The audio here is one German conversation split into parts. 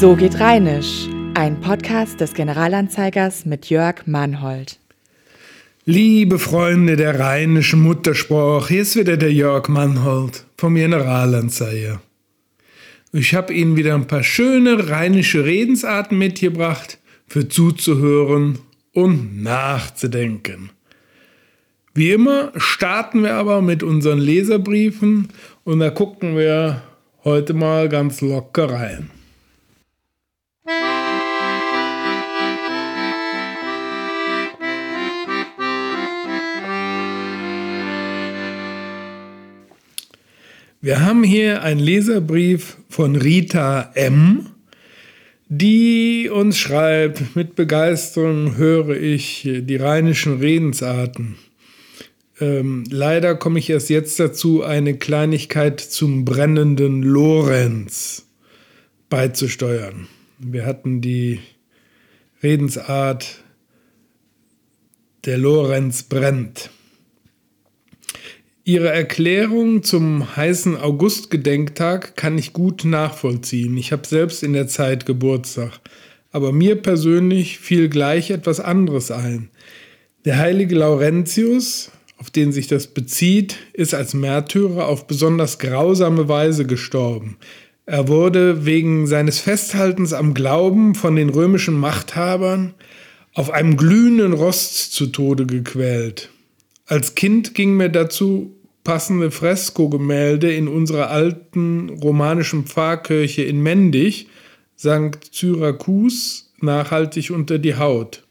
So geht Rheinisch, ein Podcast des Generalanzeigers mit Jörg Mannhold. Liebe Freunde der rheinischen Muttersprache, hier ist wieder der Jörg Mannhold vom Generalanzeiger. Ich habe Ihnen wieder ein paar schöne rheinische Redensarten mitgebracht, für zuzuhören und nachzudenken. Wie immer starten wir aber mit unseren Leserbriefen und da gucken wir heute mal ganz locker rein. Wir haben hier einen Leserbrief von Rita M., die uns schreibt, mit Begeisterung höre ich die rheinischen Redensarten. Ähm, leider komme ich erst jetzt dazu, eine Kleinigkeit zum brennenden Lorenz beizusteuern. Wir hatten die Redensart, der Lorenz brennt. Ihre Erklärung zum heißen August-Gedenktag kann ich gut nachvollziehen. Ich habe selbst in der Zeit Geburtstag. Aber mir persönlich fiel gleich etwas anderes ein. Der heilige Laurentius, auf den sich das bezieht, ist als Märtyrer auf besonders grausame Weise gestorben. Er wurde wegen seines Festhaltens am Glauben von den römischen Machthabern auf einem glühenden Rost zu Tode gequält. Als Kind ging mir dazu passende Freskogemälde in unserer alten romanischen Pfarrkirche in Mendig, St. Syrakus, nachhaltig unter die Haut.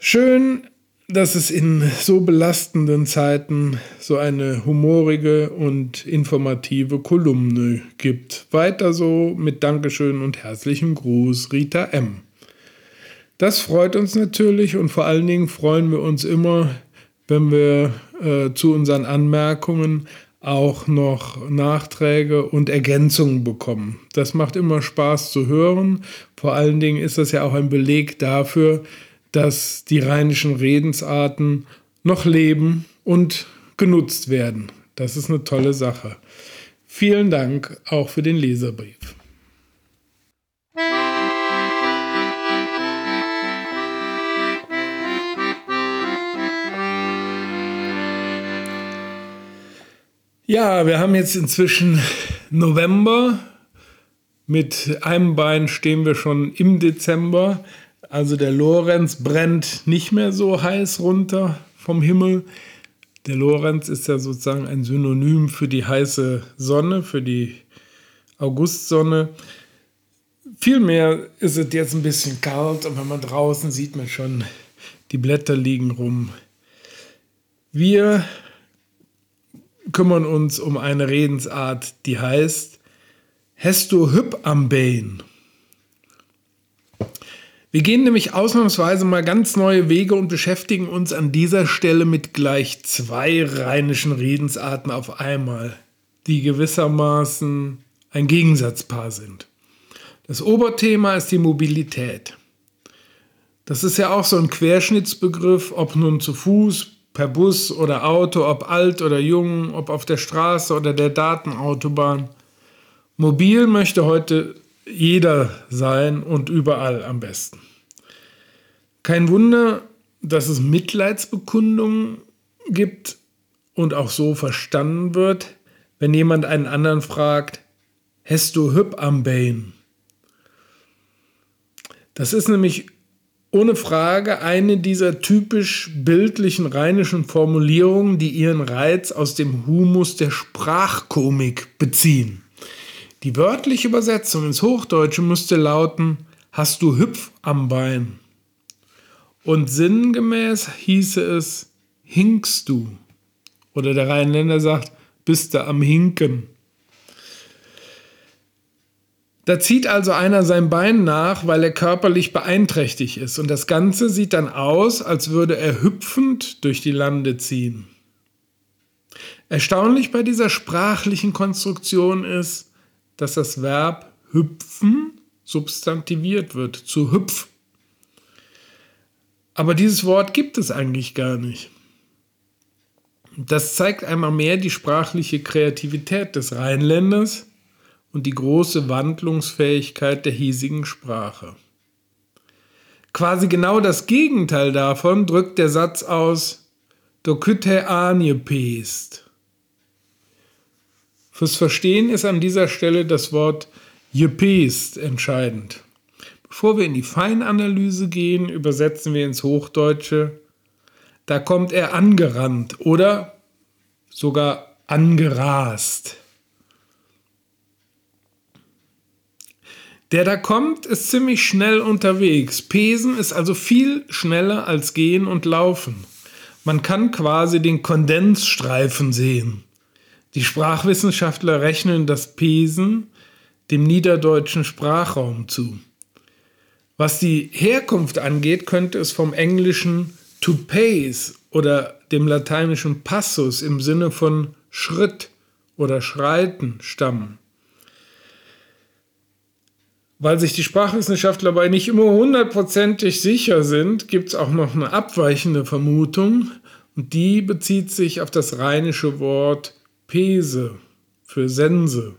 Schön, dass es in so belastenden Zeiten so eine humorige und informative Kolumne gibt. Weiter so mit Dankeschön und herzlichem Gruß, Rita M. Das freut uns natürlich und vor allen Dingen freuen wir uns immer, wenn wir äh, zu unseren Anmerkungen auch noch Nachträge und Ergänzungen bekommen. Das macht immer Spaß zu hören. Vor allen Dingen ist das ja auch ein Beleg dafür, dass die rheinischen Redensarten noch leben und genutzt werden. Das ist eine tolle Sache. Vielen Dank auch für den Leserbrief. Ja, wir haben jetzt inzwischen November. Mit einem Bein stehen wir schon im Dezember. Also der Lorenz brennt nicht mehr so heiß runter vom Himmel. Der Lorenz ist ja sozusagen ein Synonym für die heiße Sonne, für die Augustsonne. Vielmehr ist es jetzt ein bisschen kalt und wenn man draußen sieht man schon, die Blätter liegen rum. Wir kümmern uns um eine Redensart, die heißt Hesto hüb am Bein. Wir gehen nämlich ausnahmsweise mal ganz neue Wege und beschäftigen uns an dieser Stelle mit gleich zwei rheinischen Redensarten auf einmal, die gewissermaßen ein Gegensatzpaar sind. Das Oberthema ist die Mobilität. Das ist ja auch so ein Querschnittsbegriff, ob nun zu Fuß, per Bus oder Auto, ob alt oder jung, ob auf der Straße oder der Datenautobahn. Mobil möchte heute jeder sein und überall am besten. Kein Wunder, dass es Mitleidsbekundungen gibt und auch so verstanden wird, wenn jemand einen anderen fragt, hast du hüb am Bein? Das ist nämlich ohne Frage eine dieser typisch bildlichen rheinischen Formulierungen, die ihren Reiz aus dem Humus der Sprachkomik beziehen. Die wörtliche Übersetzung ins Hochdeutsche müsste lauten: Hast du Hüpf am Bein? Und sinngemäß hieße es: Hinkst du? Oder der Rheinländer sagt: Bist du am Hinken? Da zieht also einer sein Bein nach, weil er körperlich beeinträchtigt ist. Und das Ganze sieht dann aus, als würde er hüpfend durch die Lande ziehen. Erstaunlich bei dieser sprachlichen Konstruktion ist, dass das Verb hüpfen substantiviert wird, zu hüpf. Aber dieses Wort gibt es eigentlich gar nicht. Das zeigt einmal mehr die sprachliche Kreativität des Rheinländers und die große Wandlungsfähigkeit der hiesigen Sprache. Quasi genau das Gegenteil davon drückt der Satz aus, do kütte anje pest. Fürs Verstehen ist an dieser Stelle das Wort jepest entscheidend. Bevor wir in die Feinanalyse gehen, übersetzen wir ins Hochdeutsche, da kommt er angerannt oder sogar angerast. Der da kommt, ist ziemlich schnell unterwegs. Pesen ist also viel schneller als gehen und laufen. Man kann quasi den Kondensstreifen sehen. Die Sprachwissenschaftler rechnen das Pesen dem niederdeutschen Sprachraum zu. Was die Herkunft angeht, könnte es vom englischen to pace oder dem lateinischen passus im Sinne von Schritt oder Schreiten stammen. Weil sich die Sprachwissenschaftler dabei nicht immer hundertprozentig sicher sind, gibt es auch noch eine abweichende Vermutung und die bezieht sich auf das rheinische Wort pese für Sense.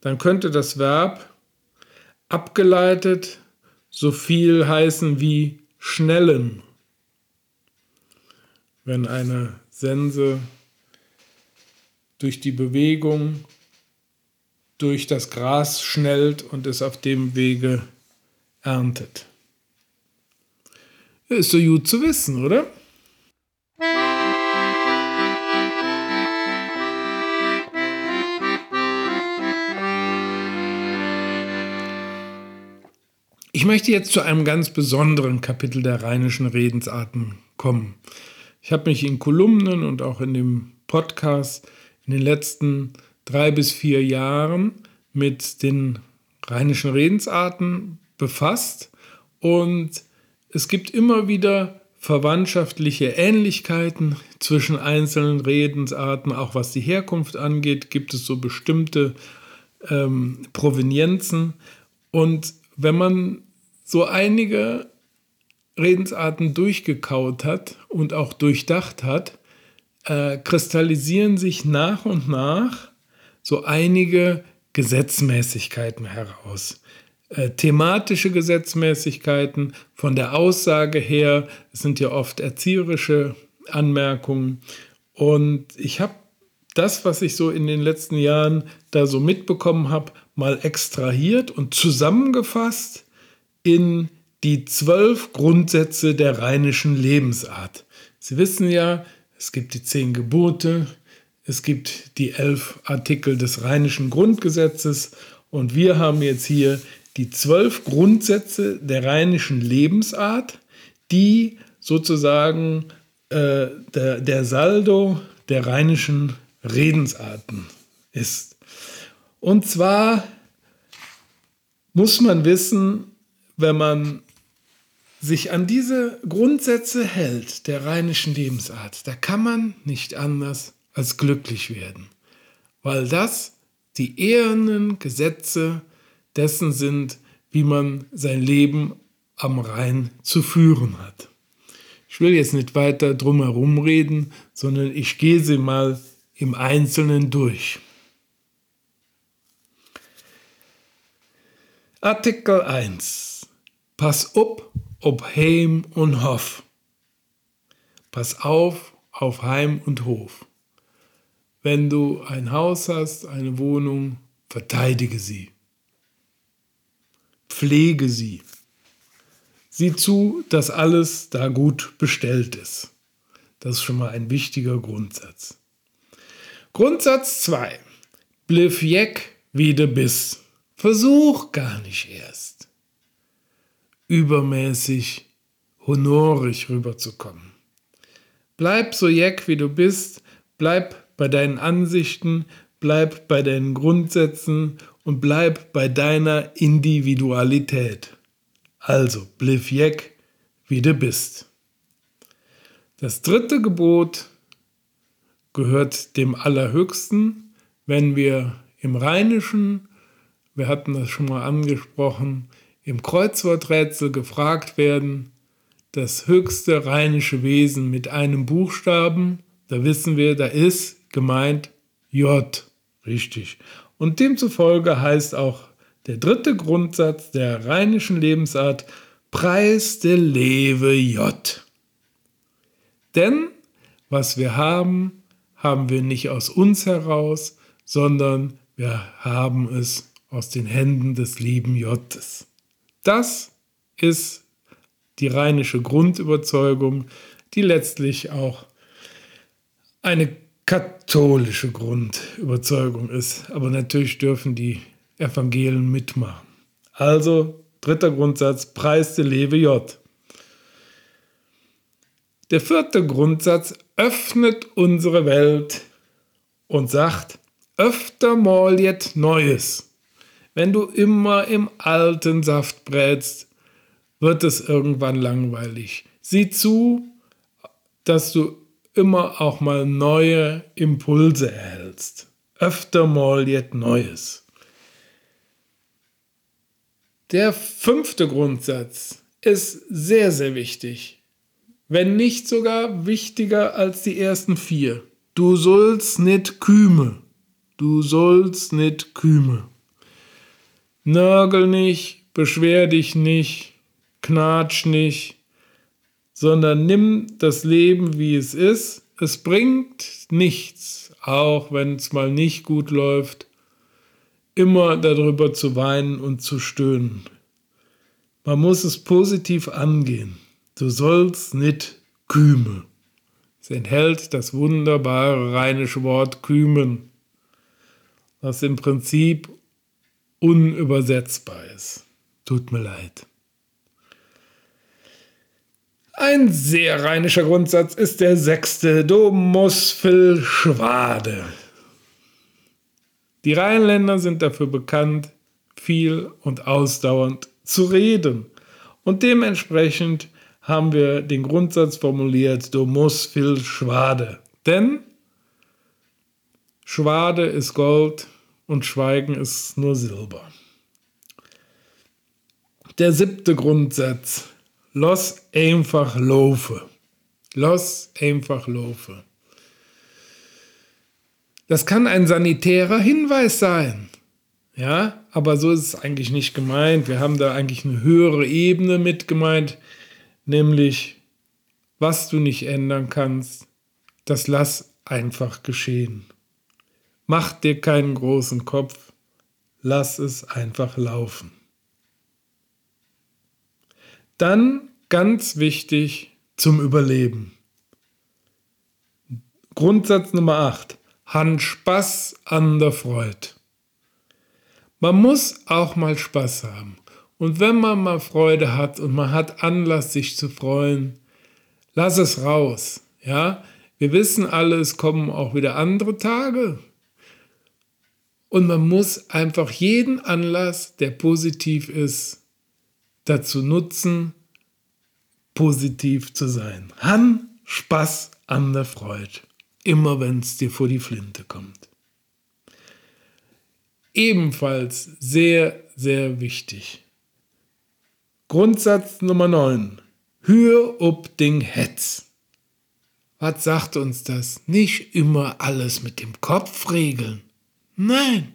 Dann könnte das Verb abgeleitet so viel heißen wie schnellen. Wenn eine Sense durch die Bewegung durch das Gras schnellt und es auf dem Wege erntet. Ist so gut zu wissen, oder? Ich möchte jetzt zu einem ganz besonderen Kapitel der rheinischen Redensarten kommen. Ich habe mich in Kolumnen und auch in dem Podcast in den letzten drei bis vier Jahren mit den rheinischen Redensarten befasst und es gibt immer wieder verwandtschaftliche Ähnlichkeiten zwischen einzelnen Redensarten, auch was die Herkunft angeht, gibt es so bestimmte ähm, Provenienzen. Und wenn man so einige Redensarten durchgekaut hat und auch durchdacht hat, äh, kristallisieren sich nach und nach so einige Gesetzmäßigkeiten heraus. Äh, thematische Gesetzmäßigkeiten von der Aussage her, es sind ja oft erzieherische Anmerkungen. Und ich habe das, was ich so in den letzten Jahren da so mitbekommen habe, mal extrahiert und zusammengefasst in die zwölf Grundsätze der rheinischen Lebensart. Sie wissen ja, es gibt die zehn Gebote, es gibt die elf Artikel des Rheinischen Grundgesetzes und wir haben jetzt hier die zwölf Grundsätze der rheinischen Lebensart, die sozusagen äh, der, der Saldo der rheinischen Redensarten ist. Und zwar muss man wissen, wenn man sich an diese Grundsätze hält der rheinischen Lebensart, da kann man nicht anders als glücklich werden, weil das die ehernen Gesetze dessen sind, wie man sein Leben am Rhein zu führen hat. Ich will jetzt nicht weiter drumherum reden, sondern ich gehe sie mal im Einzelnen durch. Artikel 1. Pass up ob Heim und Hof. Pass auf auf Heim und Hof. Wenn du ein Haus hast, eine Wohnung, verteidige sie. Pflege sie. Sieh zu, dass alles da gut bestellt ist. Das ist schon mal ein wichtiger Grundsatz. Grundsatz 2. Bliff jeck wie du bist. Versuch gar nicht erst übermäßig honorig rüberzukommen. Bleib so jeck, wie du bist, bleib bei deinen Ansichten, bleib bei deinen Grundsätzen und bleib bei deiner Individualität. Also, bliff jeck, wie du bist. Das dritte Gebot gehört dem Allerhöchsten, wenn wir im Rheinischen, wir hatten das schon mal angesprochen, im Kreuzworträtsel gefragt werden, das höchste rheinische Wesen mit einem Buchstaben, da wissen wir, da ist gemeint J, richtig. Und demzufolge heißt auch der dritte Grundsatz der rheinischen Lebensart Preis der Lewe J. Denn was wir haben, haben wir nicht aus uns heraus, sondern wir haben es aus den Händen des lieben Jottes. Das ist die rheinische Grundüberzeugung, die letztlich auch eine katholische Grundüberzeugung ist. Aber natürlich dürfen die Evangelien mitmachen. Also dritter Grundsatz, Preis der Lewe J. Der vierte Grundsatz öffnet unsere Welt und sagt, öfter mal jetzt Neues. Wenn du immer im alten Saft brätst, wird es irgendwann langweilig. Sieh zu, dass du immer auch mal neue Impulse erhältst. Öfter mal jetzt Neues. Der fünfte Grundsatz ist sehr, sehr wichtig. Wenn nicht sogar wichtiger als die ersten vier. Du sollst nicht küme. Du sollst nicht küme. Nörgel nicht, beschwer dich nicht, knatsch nicht, sondern nimm das Leben, wie es ist. Es bringt nichts, auch wenn es mal nicht gut läuft, immer darüber zu weinen und zu stöhnen. Man muss es positiv angehen. Du sollst nicht küme. Es enthält das wunderbare rheinische Wort kümen, was im Prinzip unübersetzbar ist. Tut mir leid. Ein sehr rheinischer Grundsatz ist der sechste, du musst viel Schwade. Die Rheinländer sind dafür bekannt, viel und ausdauernd zu reden. Und dementsprechend haben wir den Grundsatz formuliert, du musst viel Schwade. Denn Schwade ist Gold und Schweigen ist nur Silber. Der siebte Grundsatz Lass einfach laufen. Lass einfach laufen. Das kann ein sanitärer Hinweis sein. Ja, aber so ist es eigentlich nicht gemeint. Wir haben da eigentlich eine höhere Ebene mit gemeint, nämlich was du nicht ändern kannst, das lass einfach geschehen. Mach dir keinen großen Kopf, lass es einfach laufen. Dann ganz wichtig zum Überleben. Grundsatz Nummer 8. Han Spaß an der Freude. Man muss auch mal Spaß haben. Und wenn man mal Freude hat und man hat Anlass, sich zu freuen, lass es raus. Ja, wir wissen alle, es kommen auch wieder andere Tage. Und man muss einfach jeden Anlass, der positiv ist, dazu nutzen, positiv zu sein. Han Spaß an der Freude, immer wenn es dir vor die Flinte kommt. Ebenfalls sehr, sehr wichtig. Grundsatz Nummer 9. Hör ob Ding Hetz. Was sagt uns das? Nicht immer alles mit dem Kopf regeln. Nein,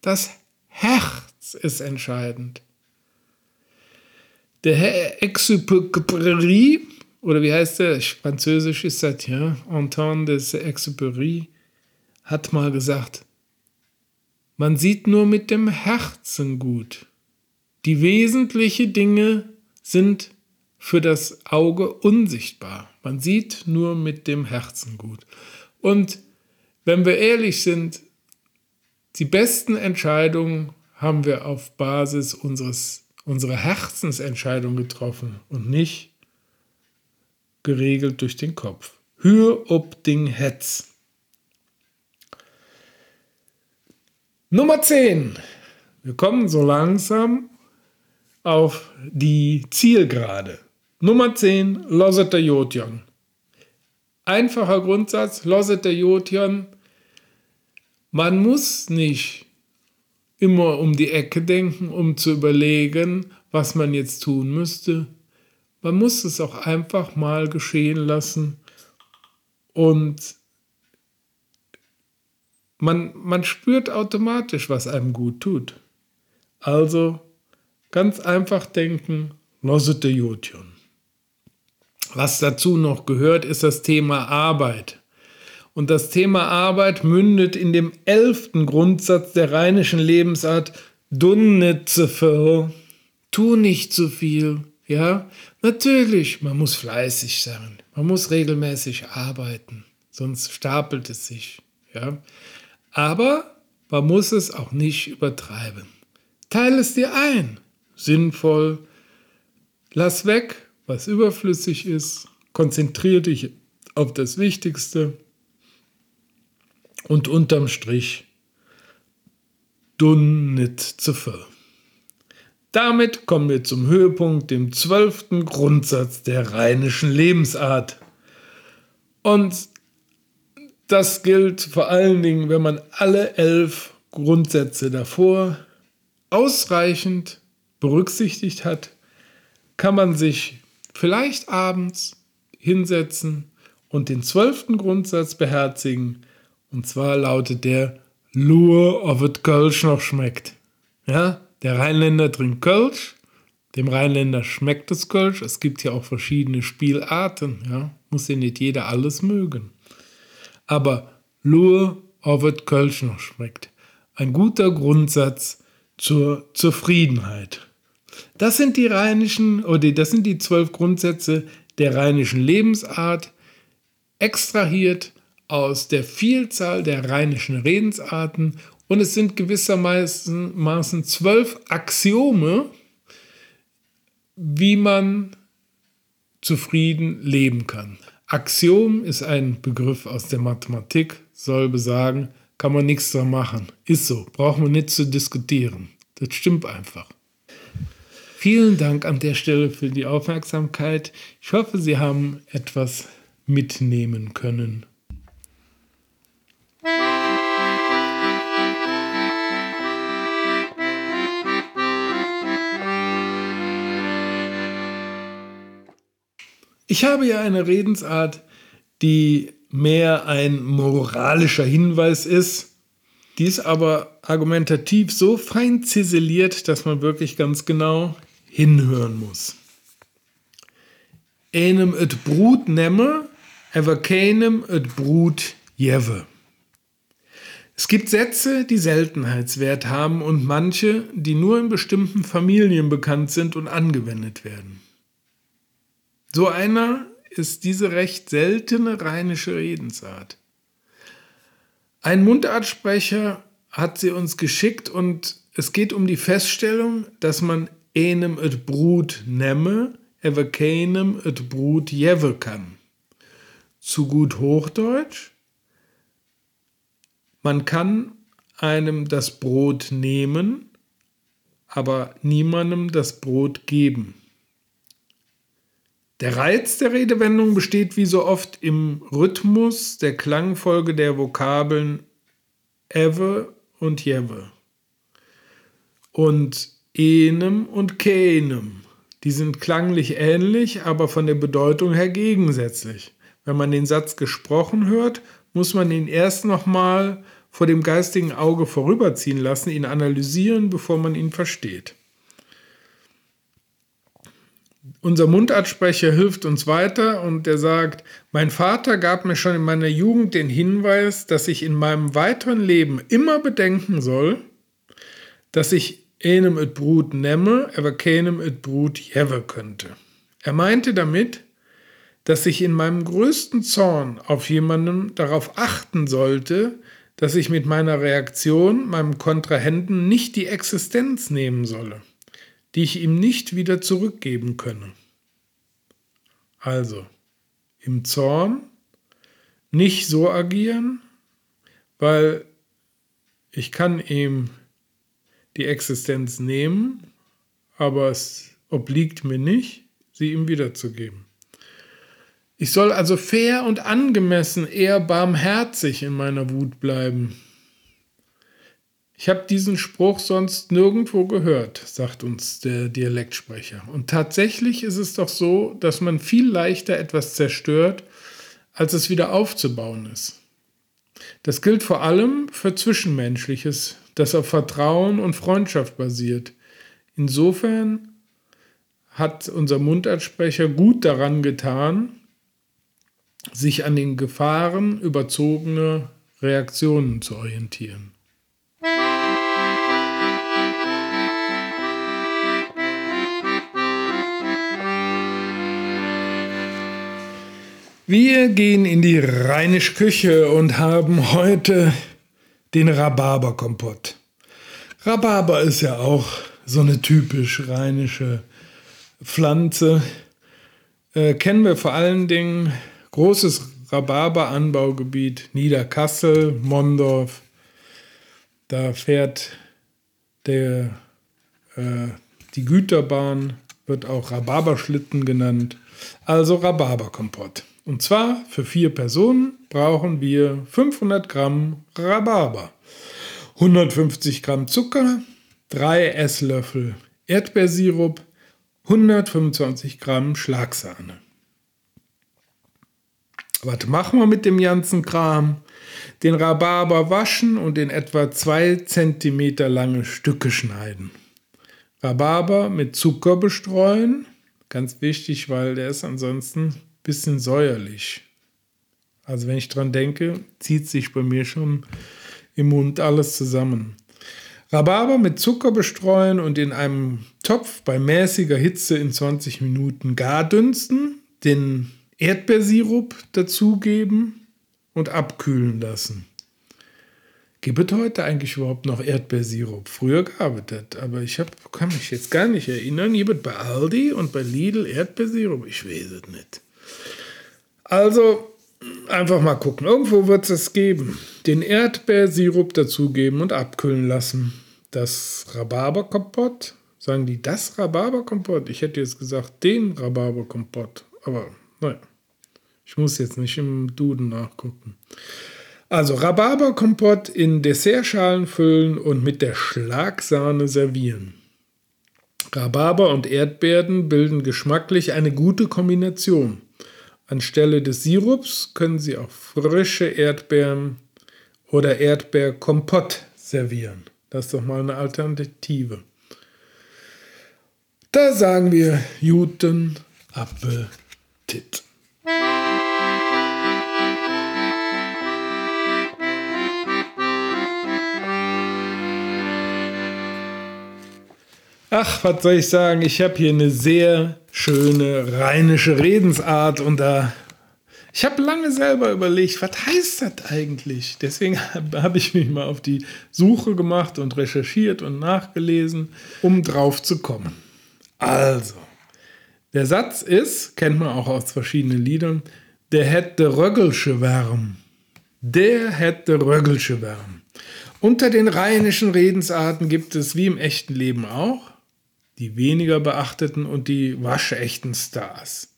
das Herz ist entscheidend. Der Herr Exupéry, oder wie heißt der? Französisch ist das, ja. Antoine de Exupéry hat mal gesagt, man sieht nur mit dem Herzen gut. Die wesentlichen Dinge sind für das Auge unsichtbar. Man sieht nur mit dem Herzen gut. Und wenn wir ehrlich sind, die besten Entscheidungen haben wir auf Basis unseres unsere Herzensentscheidung getroffen und nicht geregelt durch den Kopf. Hür ob Ding Hetz. Nummer 10. Wir kommen so langsam auf die Zielgerade. Nummer 10, Loseter Jodjon. Einfacher Grundsatz, Loseter Jodjon. Man muss nicht immer um die Ecke denken, um zu überlegen, was man jetzt tun müsste. Man muss es auch einfach mal geschehen lassen und Man, man spürt automatisch, was einem gut tut. Also ganz einfach denken, losete Jodjon. Was dazu noch gehört, ist das Thema Arbeit. Und das Thema Arbeit mündet in dem elften Grundsatz der rheinischen Lebensart, dunne zu viel, tu nicht zu viel. Ja, natürlich, man muss fleißig sein, man muss regelmäßig arbeiten, sonst stapelt es sich. Ja, aber man muss es auch nicht übertreiben. Teile es dir ein, sinnvoll, lass weg, was überflüssig ist, konzentriere dich auf das Wichtigste und unterm Strich dun nit zu viel. Damit kommen wir zum Höhepunkt, dem zwölften Grundsatz der rheinischen Lebensart. Und das gilt vor allen Dingen, wenn man alle elf Grundsätze davor ausreichend berücksichtigt hat, kann man sich vielleicht abends hinsetzen und den zwölften Grundsatz beherzigen. Und zwar lautet der Lur, ob es Kölsch noch schmeckt. Ja, der Rheinländer trinkt Kölsch, dem Rheinländer schmeckt das Kölsch. Es gibt ja auch verschiedene Spielarten. Ja, muss ja nicht jeder alles mögen. Aber Lur, ob es Kölsch noch schmeckt. Ein guter Grundsatz zur Zufriedenheit. Das sind die rheinischen, oder das sind die zwölf Grundsätze der rheinischen Lebensart, extrahiert aus der Vielzahl der rheinischen Redensarten und es sind gewissermaßen zwölf Axiome, wie man zufrieden leben kann. Axiom ist ein Begriff aus der Mathematik, soll besagen, kann man nichts dran machen. Ist so, braucht man nicht zu diskutieren. Das stimmt einfach. Vielen Dank an der Stelle für die Aufmerksamkeit. Ich hoffe, Sie haben etwas mitnehmen können. Ich habe ja eine Redensart, die mehr ein moralischer Hinweis ist. Die ist aber argumentativ so fein ziseliert, dass man wirklich ganz genau hinhören muss. Einem et Brut nemme, ever keinem et Brut jewe. Es gibt Sätze, die Seltenheitswert haben und manche, die nur in bestimmten Familien bekannt sind und angewendet werden. So einer ist diese recht seltene rheinische Redensart. Ein Mundartsprecher hat sie uns geschickt und es geht um die Feststellung, dass man einem et Brut nemme, ever keinem et Brut jewe kann. Zu gut Hochdeutsch, man kann einem das Brot nehmen, aber niemandem das Brot geben. Der Reiz der Redewendung besteht wie so oft im Rhythmus der Klangfolge der Vokabeln ewe und jewe. Und enem und kenem. Die sind klanglich ähnlich, aber von der Bedeutung her gegensätzlich. Wenn man den Satz gesprochen hört, muss man ihn erst nochmal vor dem geistigen Auge vorüberziehen lassen, ihn analysieren, bevor man ihn versteht. Unser Mundartsprecher hilft uns weiter und er sagt, mein Vater gab mir schon in meiner Jugend den Hinweis, dass ich in meinem weiteren Leben immer bedenken soll, dass ich enem et Brut nemme, aber keinem et Brut jewe könnte. Er meinte damit, dass ich in meinem größten Zorn auf jemanden darauf achten sollte, dass ich mit meiner Reaktion meinem Kontrahenten nicht die Existenz nehmen solle, die ich ihm nicht wieder zurückgeben könne. Also, im Zorn nicht so agieren, weil ich kann ihm die Existenz nehmen, aber es obliegt mir nicht, sie ihm wiederzugeben. Ich soll also fair und angemessen, eher barmherzig in meiner Wut bleiben. Ich habe diesen Spruch sonst nirgendwo gehört, sagt uns der Dialektsprecher. Und tatsächlich ist es doch so, dass man viel leichter etwas zerstört, als es wieder aufzubauen ist. Das gilt vor allem für Zwischenmenschliches, das auf Vertrauen und Freundschaft basiert. Insofern hat unser Mundartsprecher gut daran getan, sich an den Gefahren überzogene Reaktionen zu orientieren. Wir gehen in die rheinische Küche und haben heute den Rhabarberkompott. Rhabarber ist ja auch so eine typisch rheinische Pflanze. Äh, kennen wir vor allen Dingen großes Rhabarberanbaugebiet Niederkassel, Mondorf. Da fährt der, äh, die Güterbahn, wird auch Rhabarberschlitten genannt, also Rhabarberkompott. Und zwar für vier Personen brauchen wir 500 Gramm Rhabarber, 150 Gramm Zucker, 3 Esslöffel Erdbeersirup, 125 Gramm Schlagsahne. Was machen wir mit dem ganzen Kram? Den Rhabarber waschen und in etwa 2 cm lange Stücke schneiden. Rhabarber mit Zucker bestreuen. Ganz wichtig, weil der ist ansonsten bisschen säuerlich. Also wenn ich dran denke, zieht sich bei mir schon im Mund alles zusammen. Rhabarber mit Zucker bestreuen und in einem Topf bei mäßiger Hitze in 20 Minuten gar dünsten, den Erdbeersirup dazugeben und abkühlen lassen. Gibt es heute eigentlich überhaupt noch Erdbeersirup? Früher gab es das, aber ich hab, kann mich jetzt gar nicht erinnern. Gibt es bei Aldi und bei Lidl Erdbeersirup? Ich weiß es nicht. Also einfach mal gucken. Irgendwo wird es geben. Den Erdbeersirup dazugeben und abkühlen lassen. Das Rhabarberkompott. Sagen die das Rhabarberkompott? Ich hätte jetzt gesagt den Rhabarberkompott. Aber naja, ich muss jetzt nicht im Duden nachgucken. Also Rhabarberkompott in Dessertschalen füllen und mit der Schlagsahne servieren. Rhabarber und Erdbeeren bilden geschmacklich eine gute Kombination. Anstelle des Sirups können Sie auch frische Erdbeeren oder Erdbeerkompott servieren. Das ist doch mal eine Alternative. Da sagen wir guten Appetit. Ach, was soll ich sagen? Ich habe hier eine sehr schöne rheinische Redensart und da. Ich habe lange selber überlegt, was heißt das eigentlich? Deswegen habe ich mich mal auf die Suche gemacht und recherchiert und nachgelesen, um drauf zu kommen. Also, der Satz ist, kennt man auch aus verschiedenen Liedern, der hätte Röggelsche Wärm. Der hätte Röggelsche Wärm. Unter den rheinischen Redensarten gibt es wie im echten Leben auch die weniger beachteten und die waschechten Stars.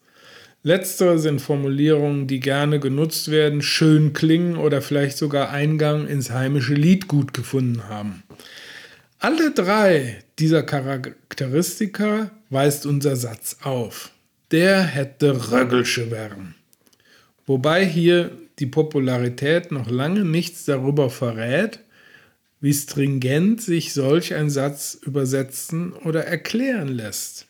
Letztere sind Formulierungen, die gerne genutzt werden, schön klingen oder vielleicht sogar Eingang ins heimische Liedgut gefunden haben. Alle drei dieser Charakteristika weist unser Satz auf. Der hätte Röggelsche werden. Wobei hier die Popularität noch lange nichts darüber verrät, wie stringent sich solch ein Satz übersetzen oder erklären lässt.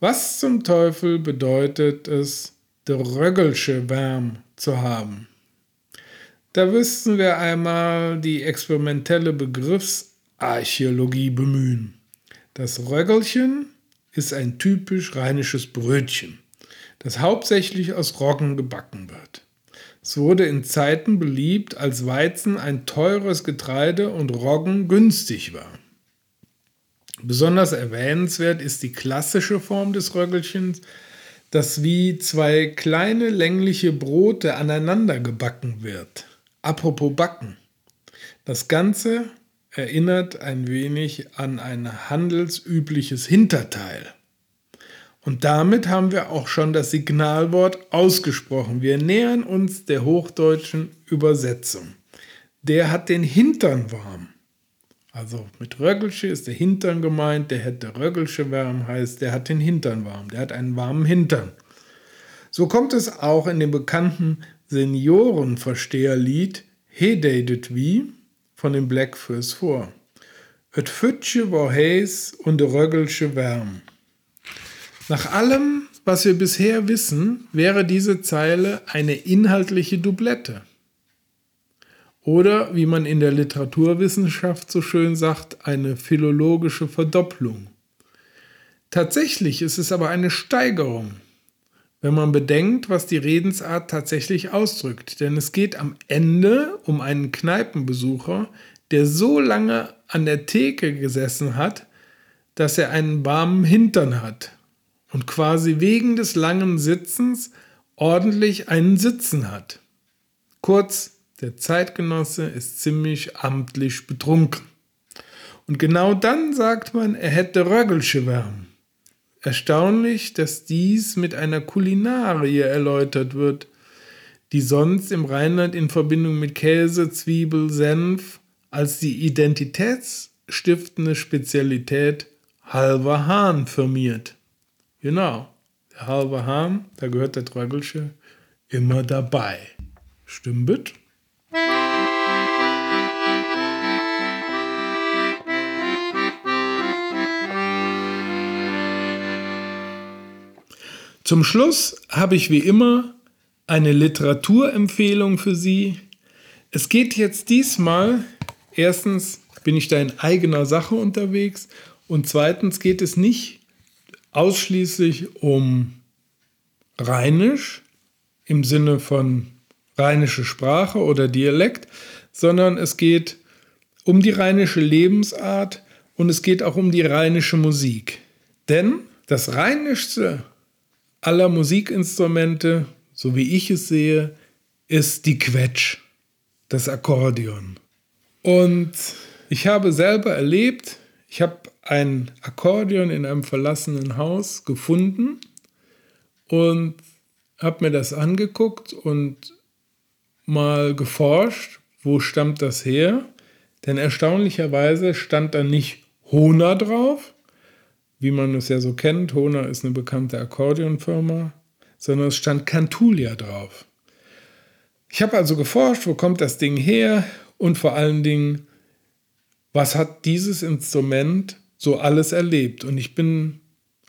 Was zum Teufel bedeutet es, der Röggelsche Wärm zu haben? Da müssten wir einmal die experimentelle Begriffsarchäologie bemühen. Das Röggelchen ist ein typisch rheinisches Brötchen, das hauptsächlich aus Roggen gebacken wird. Es wurde in Zeiten beliebt, als Weizen ein teures Getreide und Roggen günstig war. Besonders erwähnenswert ist die klassische Form des Röggelchens, das wie zwei kleine längliche Brote aneinander gebacken wird. Apropos Backen. Das Ganze erinnert ein wenig an ein handelsübliches Hinterteil. Und damit haben wir auch schon das Signalwort ausgesprochen. Wir nähern uns der hochdeutschen Übersetzung. Der hat den Hintern warm. Also mit Röggelsche ist der Hintern gemeint, der hätte Röggelsche warm heißt, der hat den Hintern warm, der hat einen warmen Hintern. So kommt es auch in dem bekannten Seniorenversteherlied Hededet wie von den Blackfurs vor. Et Fütsche war heiß und de Röggelsche Wärm. Nach allem, was wir bisher wissen, wäre diese Zeile eine inhaltliche Doublette. Oder, wie man in der Literaturwissenschaft so schön sagt, eine philologische Verdopplung. Tatsächlich ist es aber eine Steigerung, wenn man bedenkt, was die Redensart tatsächlich ausdrückt. Denn es geht am Ende um einen Kneipenbesucher, der so lange an der Theke gesessen hat, dass er einen warmen Hintern hat und quasi wegen des langen Sitzens ordentlich einen Sitzen hat. Kurz, der Zeitgenosse ist ziemlich amtlich betrunken. Und genau dann sagt man, er hätte Röggelsche Wärme. Erstaunlich, dass dies mit einer Kulinarie erläutert wird, die sonst im Rheinland in Verbindung mit Käse, Zwiebel, Senf als die identitätsstiftende Spezialität halber Hahn firmiert. Genau, der halbe Hahn, da gehört der Trögelsche immer dabei. Stimmt? Zum Schluss habe ich wie immer eine Literaturempfehlung für Sie. Es geht jetzt diesmal, erstens bin ich da in eigener Sache unterwegs und zweitens geht es nicht ausschließlich um Rheinisch im Sinne von rheinische Sprache oder Dialekt, sondern es geht um die rheinische Lebensart und es geht auch um die rheinische Musik. Denn das rheinischste aller Musikinstrumente, so wie ich es sehe, ist die Quetsch, das Akkordeon. Und ich habe selber erlebt, ich habe ein Akkordeon in einem verlassenen Haus gefunden und habe mir das angeguckt und mal geforscht, wo stammt das her? Denn erstaunlicherweise stand da nicht Hona drauf, wie man es ja so kennt, Hona ist eine bekannte Akkordeonfirma, sondern es stand Cantulia drauf. Ich habe also geforscht, wo kommt das Ding her und vor allen Dingen, was hat dieses Instrument so alles erlebt? Und ich bin,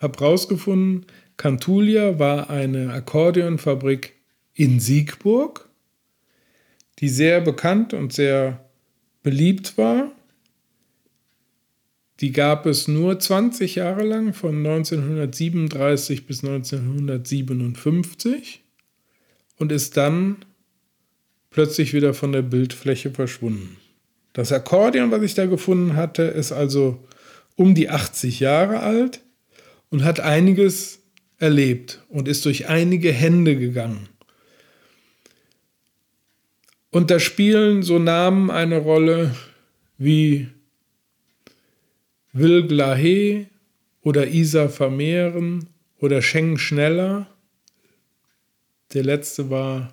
habe herausgefunden, Cantulia war eine Akkordeonfabrik in Siegburg, die sehr bekannt und sehr beliebt war die gab es nur 20 Jahre lang, von 1937 bis 1957 und ist dann plötzlich wieder von der Bildfläche verschwunden. Das Akkordeon, was ich da gefunden hatte, ist also um die 80 Jahre alt und hat einiges erlebt und ist durch einige Hände gegangen. Und da spielen so Namen eine Rolle wie Will Glahe oder Isa vermehren oder Schengen schneller. Der letzte war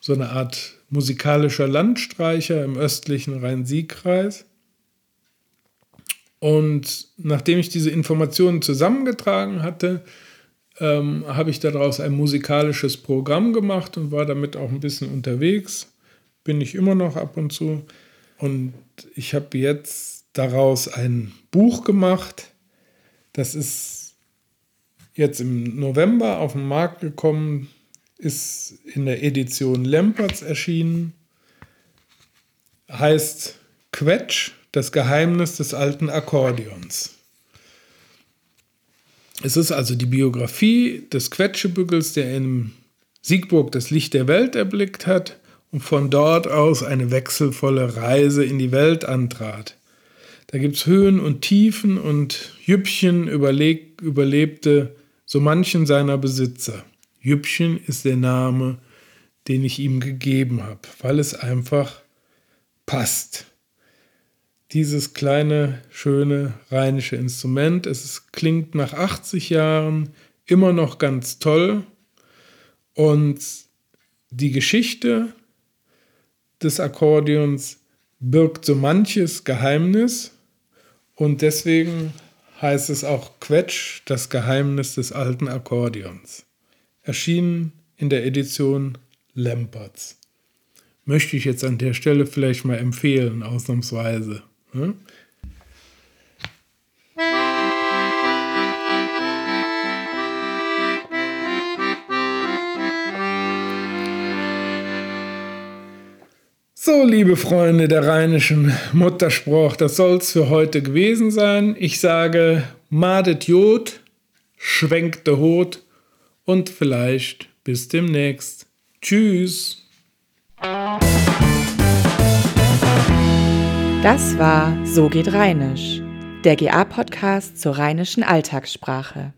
so eine Art musikalischer Landstreicher im östlichen Rhein-Sieg-Kreis. Und nachdem ich diese Informationen zusammengetragen hatte, ähm, habe ich daraus ein musikalisches Programm gemacht und war damit auch ein bisschen unterwegs. Bin ich immer noch ab und zu. Und ich habe jetzt daraus ein Buch gemacht. Das ist jetzt im November auf den Markt gekommen, ist in der Edition Lempertz erschienen. Heißt Quetsch, das Geheimnis des alten Akkordeons. Es ist also die Biografie des Quetschebügels, der in Siegburg das Licht der Welt erblickt hat und von dort aus eine wechselvolle Reise in die Welt antrat. Da gibt es Höhen und Tiefen und Jüppchen überleg, überlebte so manchen seiner Besitzer. Jüppchen ist der Name, den ich ihm gegeben habe, weil es einfach passt. Dieses kleine, schöne rheinische Instrument, es klingt nach 80 Jahren immer noch ganz toll und die Geschichte des Akkordeons birgt so manches Geheimnis, und deswegen heißt es auch Quetsch, das Geheimnis des alten Akkordeons. Erschienen in der Edition Lempertz. möchte ich jetzt an der Stelle vielleicht mal empfehlen, ausnahmsweise. Hm? So, liebe Freunde der rheinischen Mutterspruch, das soll es für heute gewesen sein. Ich sage, madet Jod, schwenkt de Hut und vielleicht bis demnächst. Tschüss. Das war So geht Rheinisch, der GA-Podcast zur rheinischen Alltagssprache.